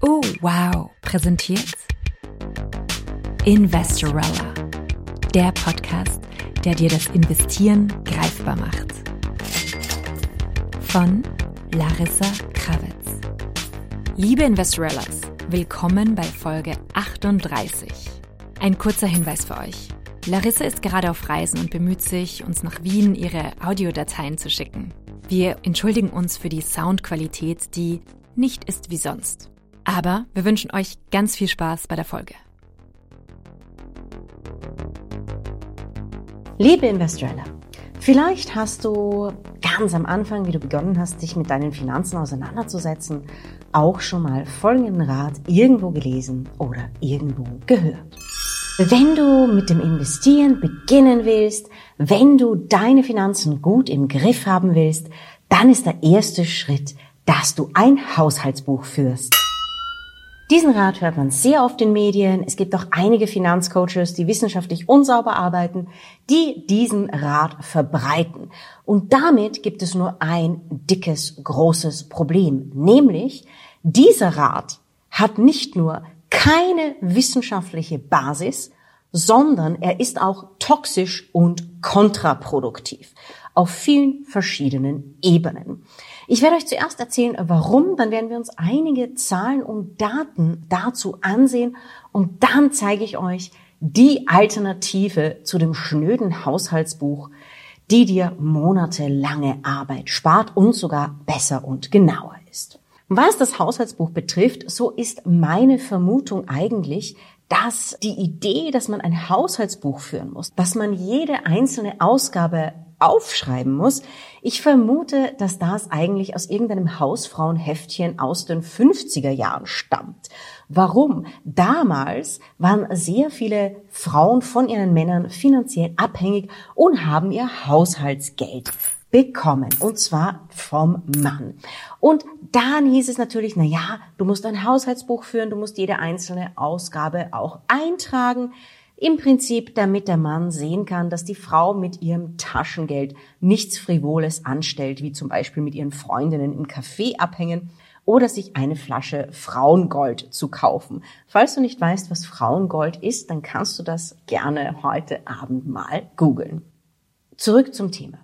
Oh, wow, präsentiert Investorella, der Podcast, der dir das Investieren greifbar macht. Von Larissa Krawitz. Liebe Investorellas, willkommen bei Folge 38. Ein kurzer Hinweis für euch. Larissa ist gerade auf Reisen und bemüht sich, uns nach Wien ihre Audiodateien zu schicken. Wir entschuldigen uns für die Soundqualität, die nicht ist wie sonst. Aber wir wünschen euch ganz viel Spaß bei der Folge. Liebe Investorella, vielleicht hast du ganz am Anfang, wie du begonnen hast, dich mit deinen Finanzen auseinanderzusetzen, auch schon mal folgenden Rat irgendwo gelesen oder irgendwo gehört. Wenn du mit dem Investieren beginnen willst, wenn du deine Finanzen gut im Griff haben willst, dann ist der erste Schritt, dass du ein Haushaltsbuch führst. Diesen Rat hört man sehr oft in Medien. Es gibt auch einige Finanzcoaches, die wissenschaftlich unsauber arbeiten, die diesen Rat verbreiten. Und damit gibt es nur ein dickes, großes Problem. Nämlich, dieser Rat hat nicht nur keine wissenschaftliche Basis, sondern er ist auch toxisch und kontraproduktiv auf vielen verschiedenen Ebenen. Ich werde euch zuerst erzählen, warum, dann werden wir uns einige Zahlen und Daten dazu ansehen und dann zeige ich euch die Alternative zu dem schnöden Haushaltsbuch, die dir monatelange Arbeit spart und sogar besser und genauer ist. Was das Haushaltsbuch betrifft, so ist meine Vermutung eigentlich, dass die Idee, dass man ein Haushaltsbuch führen muss, dass man jede einzelne Ausgabe aufschreiben muss. Ich vermute, dass das eigentlich aus irgendeinem Hausfrauenheftchen aus den 50er Jahren stammt. Warum? Damals waren sehr viele Frauen von ihren Männern finanziell abhängig und haben ihr Haushaltsgeld bekommen. Und zwar vom Mann. Und dann hieß es natürlich, na ja, du musst ein Haushaltsbuch führen, du musst jede einzelne Ausgabe auch eintragen. Im Prinzip, damit der Mann sehen kann, dass die Frau mit ihrem Taschengeld nichts Frivoles anstellt, wie zum Beispiel mit ihren Freundinnen im Café abhängen oder sich eine Flasche Frauengold zu kaufen. Falls du nicht weißt, was Frauengold ist, dann kannst du das gerne heute Abend mal googeln. Zurück zum Thema.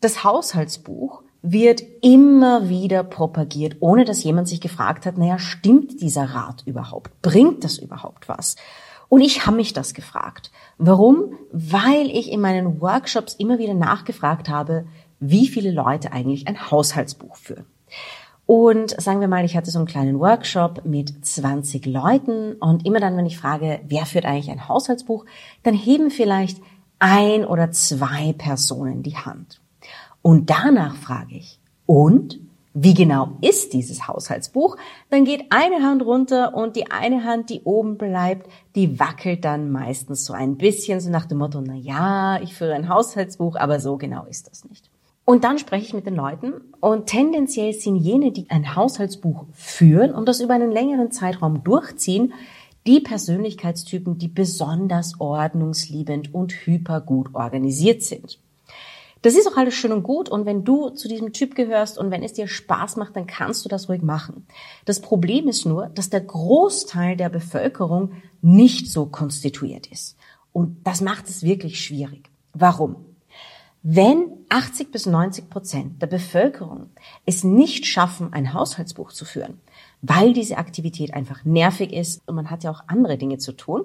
Das Haushaltsbuch wird immer wieder propagiert, ohne dass jemand sich gefragt hat, naja, stimmt dieser Rat überhaupt? Bringt das überhaupt was? Und ich habe mich das gefragt. Warum? Weil ich in meinen Workshops immer wieder nachgefragt habe, wie viele Leute eigentlich ein Haushaltsbuch führen. Und sagen wir mal, ich hatte so einen kleinen Workshop mit 20 Leuten und immer dann, wenn ich frage, wer führt eigentlich ein Haushaltsbuch, dann heben vielleicht ein oder zwei Personen die Hand. Und danach frage ich, und wie genau ist dieses Haushaltsbuch, dann geht eine Hand runter und die eine Hand, die oben bleibt, die wackelt dann meistens so ein bisschen, so nach dem Motto, na ja, ich führe ein Haushaltsbuch, aber so genau ist das nicht. Und dann spreche ich mit den Leuten und tendenziell sind jene, die ein Haushaltsbuch führen und das über einen längeren Zeitraum durchziehen, die Persönlichkeitstypen, die besonders ordnungsliebend und hypergut organisiert sind. Das ist auch alles schön und gut und wenn du zu diesem Typ gehörst und wenn es dir Spaß macht, dann kannst du das ruhig machen. Das Problem ist nur, dass der Großteil der Bevölkerung nicht so konstituiert ist. Und das macht es wirklich schwierig. Warum? Wenn 80 bis 90 Prozent der Bevölkerung es nicht schaffen, ein Haushaltsbuch zu führen, weil diese Aktivität einfach nervig ist und man hat ja auch andere Dinge zu tun,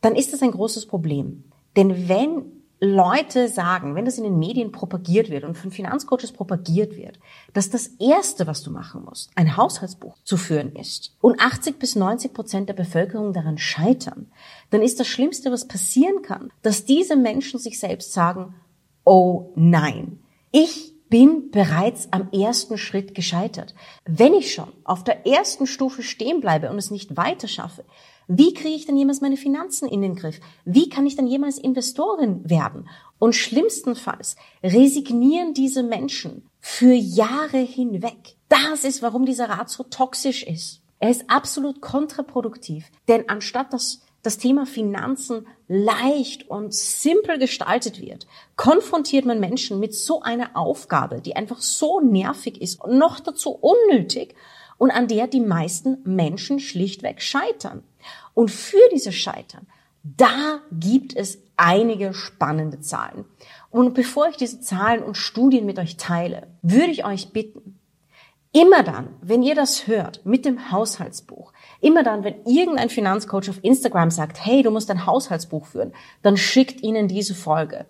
dann ist das ein großes Problem. Denn wenn Leute sagen, wenn das in den Medien propagiert wird und von Finanzcoaches propagiert wird, dass das Erste, was du machen musst, ein Haushaltsbuch zu führen ist und 80 bis 90 Prozent der Bevölkerung daran scheitern, dann ist das Schlimmste, was passieren kann, dass diese Menschen sich selbst sagen, oh nein, ich bin bereits am ersten Schritt gescheitert. Wenn ich schon auf der ersten Stufe stehen bleibe und es nicht weiter schaffe, wie kriege ich denn jemals meine Finanzen in den Griff? Wie kann ich denn jemals Investorin werden? Und schlimmstenfalls resignieren diese Menschen für Jahre hinweg. Das ist, warum dieser Rat so toxisch ist. Er ist absolut kontraproduktiv. Denn anstatt dass das Thema Finanzen leicht und simpel gestaltet wird, konfrontiert man Menschen mit so einer Aufgabe, die einfach so nervig ist und noch dazu unnötig und an der die meisten Menschen schlichtweg scheitern. Und für dieses Scheitern, da gibt es einige spannende Zahlen. Und bevor ich diese Zahlen und Studien mit euch teile, würde ich euch bitten, immer dann, wenn ihr das hört mit dem Haushaltsbuch, immer dann, wenn irgendein Finanzcoach auf Instagram sagt, hey, du musst ein Haushaltsbuch führen, dann schickt ihnen diese Folge.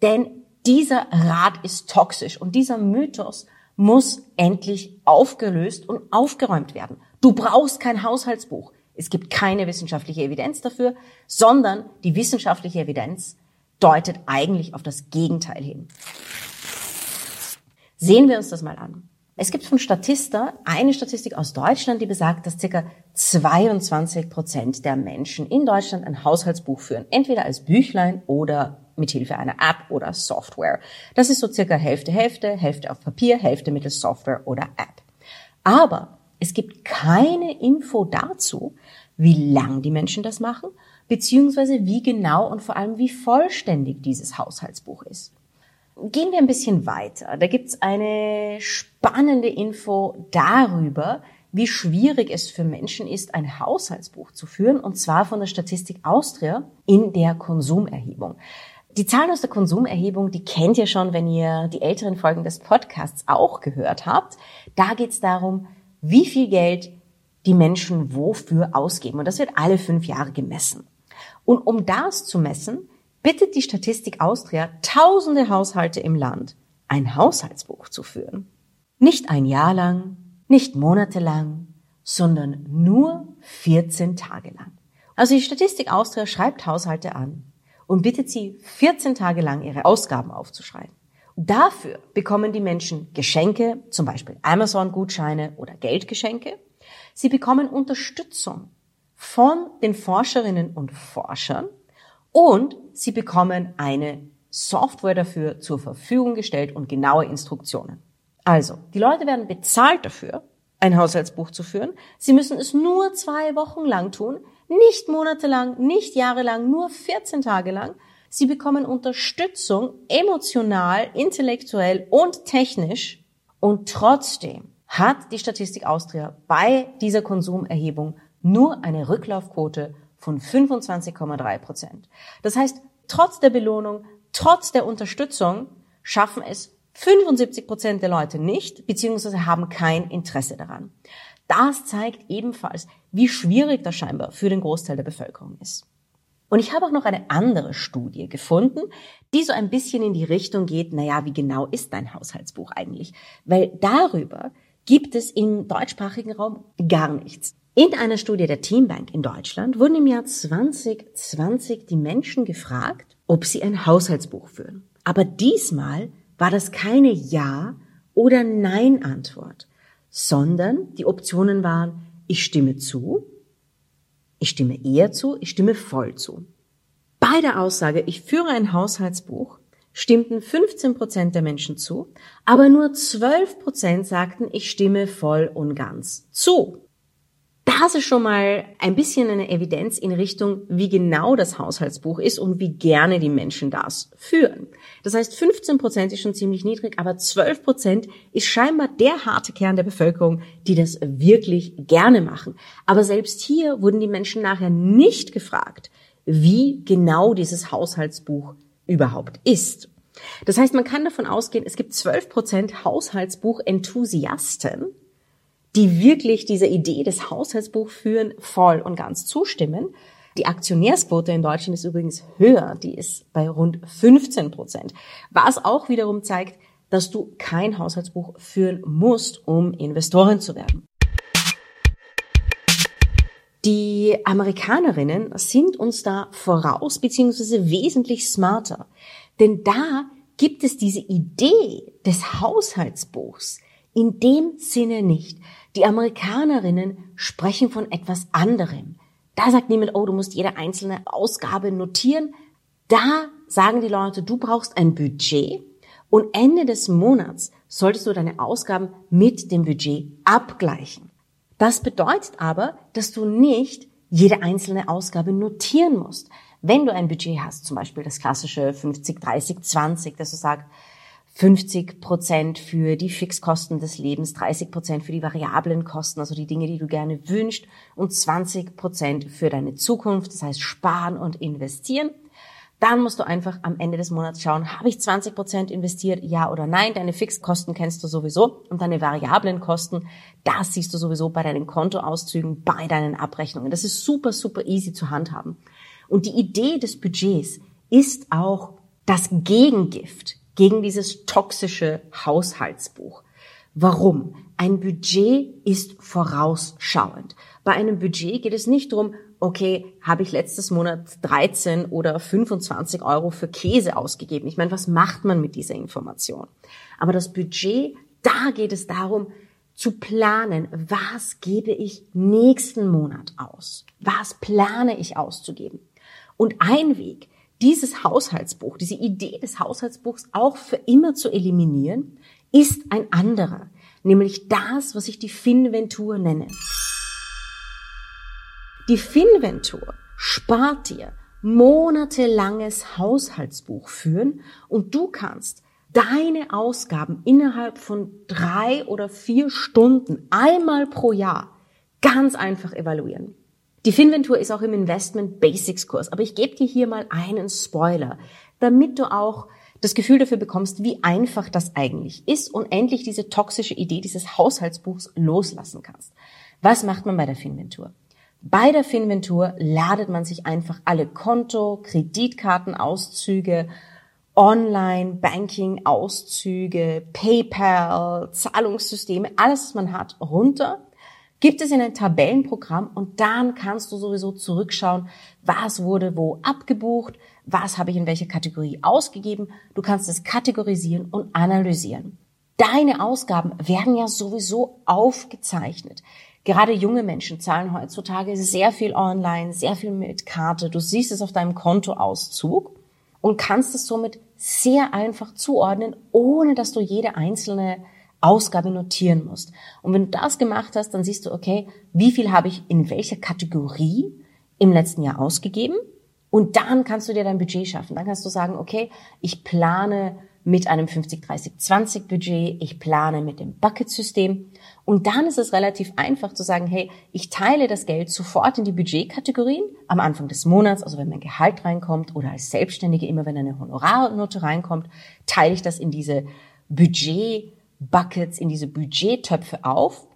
Denn dieser Rat ist toxisch und dieser Mythos muss endlich aufgelöst und aufgeräumt werden. Du brauchst kein Haushaltsbuch. Es gibt keine wissenschaftliche Evidenz dafür, sondern die wissenschaftliche Evidenz deutet eigentlich auf das Gegenteil hin. Sehen wir uns das mal an. Es gibt von Statista eine Statistik aus Deutschland, die besagt, dass ca. 22 Prozent der Menschen in Deutschland ein Haushaltsbuch führen, entweder als Büchlein oder mit Hilfe einer App oder Software. Das ist so circa Hälfte, Hälfte, Hälfte auf Papier, Hälfte mittels Software oder App. Aber es gibt keine Info dazu, wie lang die Menschen das machen, beziehungsweise wie genau und vor allem wie vollständig dieses Haushaltsbuch ist. Gehen wir ein bisschen weiter. Da gibt's eine spannende Info darüber, wie schwierig es für Menschen ist, ein Haushaltsbuch zu führen, und zwar von der Statistik Austria in der Konsumerhebung. Die Zahlen aus der Konsumerhebung, die kennt ihr schon, wenn ihr die älteren Folgen des Podcasts auch gehört habt. Da geht's darum, wie viel Geld die Menschen wofür ausgeben. Und das wird alle fünf Jahre gemessen. Und um das zu messen, bittet die Statistik Austria tausende Haushalte im Land, ein Haushaltsbuch zu führen. Nicht ein Jahr lang, nicht monatelang, sondern nur 14 Tage lang. Also die Statistik Austria schreibt Haushalte an und bittet sie, 14 Tage lang ihre Ausgaben aufzuschreiben. Dafür bekommen die Menschen Geschenke, zum Beispiel Amazon-Gutscheine oder Geldgeschenke. Sie bekommen Unterstützung von den Forscherinnen und Forschern und sie bekommen eine Software dafür zur Verfügung gestellt und genaue Instruktionen. Also, die Leute werden bezahlt dafür, ein Haushaltsbuch zu führen. Sie müssen es nur zwei Wochen lang tun, nicht monatelang, nicht jahrelang, nur 14 Tage lang. Sie bekommen Unterstützung emotional, intellektuell und technisch. Und trotzdem hat die Statistik Austria bei dieser Konsumerhebung nur eine Rücklaufquote von 25,3 Prozent. Das heißt, trotz der Belohnung, trotz der Unterstützung schaffen es 75 Prozent der Leute nicht, beziehungsweise haben kein Interesse daran. Das zeigt ebenfalls, wie schwierig das scheinbar für den Großteil der Bevölkerung ist. Und ich habe auch noch eine andere Studie gefunden, die so ein bisschen in die Richtung geht, naja, wie genau ist dein Haushaltsbuch eigentlich? Weil darüber gibt es im deutschsprachigen Raum gar nichts. In einer Studie der Teambank in Deutschland wurden im Jahr 2020 die Menschen gefragt, ob sie ein Haushaltsbuch führen. Aber diesmal war das keine Ja- oder Nein-Antwort, sondern die Optionen waren, ich stimme zu, ich stimme eher zu, ich stimme voll zu. Bei der Aussage, ich führe ein Haushaltsbuch, stimmten 15 Prozent der Menschen zu, aber nur 12 Prozent sagten, ich stimme voll und ganz zu. Das ist schon mal ein bisschen eine Evidenz in Richtung, wie genau das Haushaltsbuch ist und wie gerne die Menschen das führen. Das heißt, 15 Prozent ist schon ziemlich niedrig, aber 12 Prozent ist scheinbar der harte Kern der Bevölkerung, die das wirklich gerne machen. Aber selbst hier wurden die Menschen nachher nicht gefragt, wie genau dieses Haushaltsbuch überhaupt ist. Das heißt, man kann davon ausgehen, es gibt 12 Prozent Haushaltsbuch-Enthusiasten, die wirklich dieser Idee des Haushaltsbuchführen voll und ganz zustimmen. Die Aktionärsquote in Deutschland ist übrigens höher, die ist bei rund 15 Prozent, was auch wiederum zeigt, dass du kein Haushaltsbuch führen musst, um Investorin zu werden. Die Amerikanerinnen sind uns da voraus beziehungsweise wesentlich smarter. Denn da gibt es diese Idee des Haushaltsbuchs in dem Sinne nicht. Die Amerikanerinnen sprechen von etwas anderem. Da sagt niemand, oh, du musst jede einzelne Ausgabe notieren. Da sagen die Leute, du brauchst ein Budget und Ende des Monats solltest du deine Ausgaben mit dem Budget abgleichen. Das bedeutet aber, dass du nicht jede einzelne Ausgabe notieren musst. Wenn du ein Budget hast, zum Beispiel das klassische 50, 30, 20, dass du sagst, 50 Prozent für die Fixkosten des Lebens, 30 Prozent für die variablen Kosten, also die Dinge, die du gerne wünschst, und 20 Prozent für deine Zukunft, das heißt sparen und investieren. Dann musst du einfach am Ende des Monats schauen, habe ich 20 Prozent investiert, ja oder nein. Deine Fixkosten kennst du sowieso und deine variablen Kosten, das siehst du sowieso bei deinen Kontoauszügen, bei deinen Abrechnungen. Das ist super, super easy zu handhaben. Und die Idee des Budgets ist auch das Gegengift gegen dieses toxische Haushaltsbuch. Warum? Ein Budget ist vorausschauend. Bei einem Budget geht es nicht darum, okay, habe ich letztes Monat 13 oder 25 Euro für Käse ausgegeben. Ich meine, was macht man mit dieser Information? Aber das Budget, da geht es darum, zu planen, was gebe ich nächsten Monat aus? Was plane ich auszugeben? Und ein Weg, dieses Haushaltsbuch, diese Idee des Haushaltsbuchs auch für immer zu eliminieren, ist ein anderer, nämlich das, was ich die Finventur nenne. Die Finventur spart dir monatelanges Haushaltsbuch führen und du kannst deine Ausgaben innerhalb von drei oder vier Stunden einmal pro Jahr ganz einfach evaluieren. Die Finventur ist auch im Investment Basics Kurs, aber ich gebe dir hier mal einen Spoiler, damit du auch das Gefühl dafür bekommst, wie einfach das eigentlich ist und endlich diese toxische Idee dieses Haushaltsbuchs loslassen kannst. Was macht man bei der Finventur? Bei der Finventur ladet man sich einfach alle Konto, Kreditkartenauszüge, Online-Banking-Auszüge, PayPal, Zahlungssysteme, alles, was man hat, runter gibt es in ein Tabellenprogramm und dann kannst du sowieso zurückschauen, was wurde wo abgebucht, was habe ich in welcher Kategorie ausgegeben. Du kannst es kategorisieren und analysieren. Deine Ausgaben werden ja sowieso aufgezeichnet. Gerade junge Menschen zahlen heutzutage sehr viel online, sehr viel mit Karte. Du siehst es auf deinem Kontoauszug und kannst es somit sehr einfach zuordnen, ohne dass du jede einzelne Ausgabe notieren musst. Und wenn du das gemacht hast, dann siehst du, okay, wie viel habe ich in welcher Kategorie im letzten Jahr ausgegeben? Und dann kannst du dir dein Budget schaffen. Dann kannst du sagen, okay, ich plane mit einem 50-30-20 Budget, ich plane mit dem Bucket-System. Und dann ist es relativ einfach zu sagen, hey, ich teile das Geld sofort in die Budgetkategorien am Anfang des Monats, also wenn mein Gehalt reinkommt oder als Selbstständige immer, wenn eine Honorarnote reinkommt, teile ich das in diese Budget Buckets, in diese Budgettöpfe auf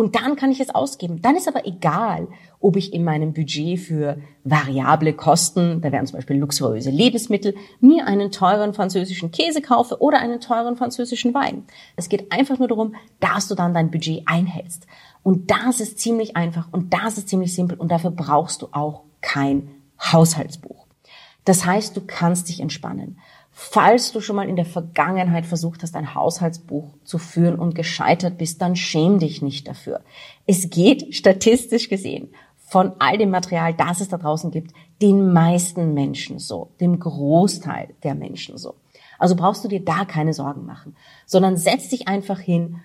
und dann kann ich es ausgeben. Dann ist aber egal, ob ich in meinem Budget für variable Kosten, da wären zum Beispiel luxuriöse Lebensmittel, mir einen teuren französischen Käse kaufe oder einen teuren französischen Wein. Es geht einfach nur darum, dass du dann dein Budget einhältst. Und das ist ziemlich einfach und das ist ziemlich simpel und dafür brauchst du auch kein Haushaltsbuch. Das heißt, du kannst dich entspannen. Falls du schon mal in der Vergangenheit versucht hast, ein Haushaltsbuch zu führen und gescheitert bist, dann schäm dich nicht dafür. Es geht statistisch gesehen von all dem Material, das es da draußen gibt, den meisten Menschen so, dem Großteil der Menschen so. Also brauchst du dir da keine Sorgen machen, sondern setz dich einfach hin,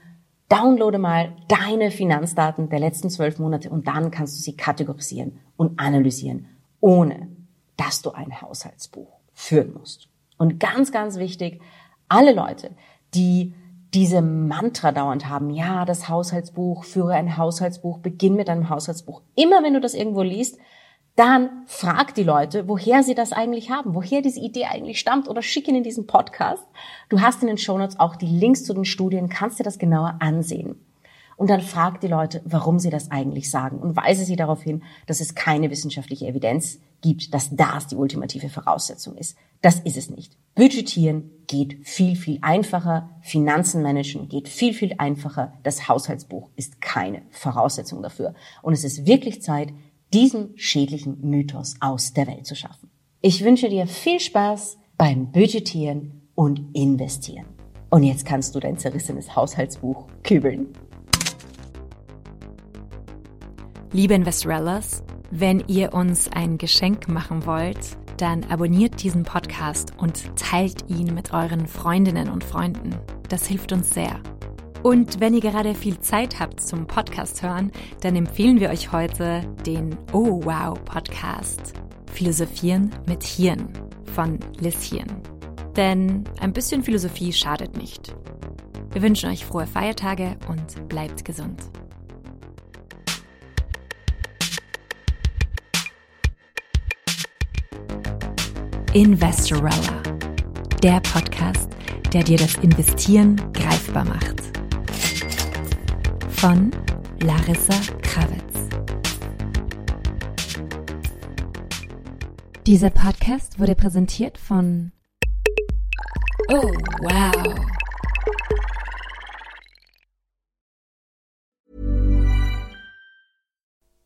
downloade mal deine Finanzdaten der letzten zwölf Monate und dann kannst du sie kategorisieren und analysieren, ohne dass du ein Haushaltsbuch führen musst. Und ganz, ganz wichtig, alle Leute, die diese Mantra dauernd haben, ja, das Haushaltsbuch, führe ein Haushaltsbuch, beginn mit einem Haushaltsbuch. Immer wenn du das irgendwo liest, dann frag die Leute, woher sie das eigentlich haben, woher diese Idee eigentlich stammt oder schick ihnen diesen Podcast. Du hast in den Shownotes auch die Links zu den Studien, kannst dir das genauer ansehen. Und dann frag die Leute, warum sie das eigentlich sagen und weise sie darauf hin, dass es keine wissenschaftliche Evidenz gibt, dass das die ultimative Voraussetzung ist. Das ist es nicht. Budgetieren geht viel, viel einfacher. Finanzen managen geht viel, viel einfacher. Das Haushaltsbuch ist keine Voraussetzung dafür. Und es ist wirklich Zeit, diesen schädlichen Mythos aus der Welt zu schaffen. Ich wünsche dir viel Spaß beim Budgetieren und Investieren. Und jetzt kannst du dein zerrissenes Haushaltsbuch kübeln. Liebe Investorellas, wenn ihr uns ein Geschenk machen wollt, dann abonniert diesen Podcast und teilt ihn mit euren Freundinnen und Freunden. Das hilft uns sehr. Und wenn ihr gerade viel Zeit habt zum Podcast hören, dann empfehlen wir euch heute den Oh Wow Podcast Philosophieren mit Hirn von Hirn. Denn ein bisschen Philosophie schadet nicht. Wir wünschen euch frohe Feiertage und bleibt gesund. Investorella, der Podcast, der dir das Investieren greifbar macht. Von Larissa Krawitz. Dieser Podcast wurde präsentiert von Oh, wow.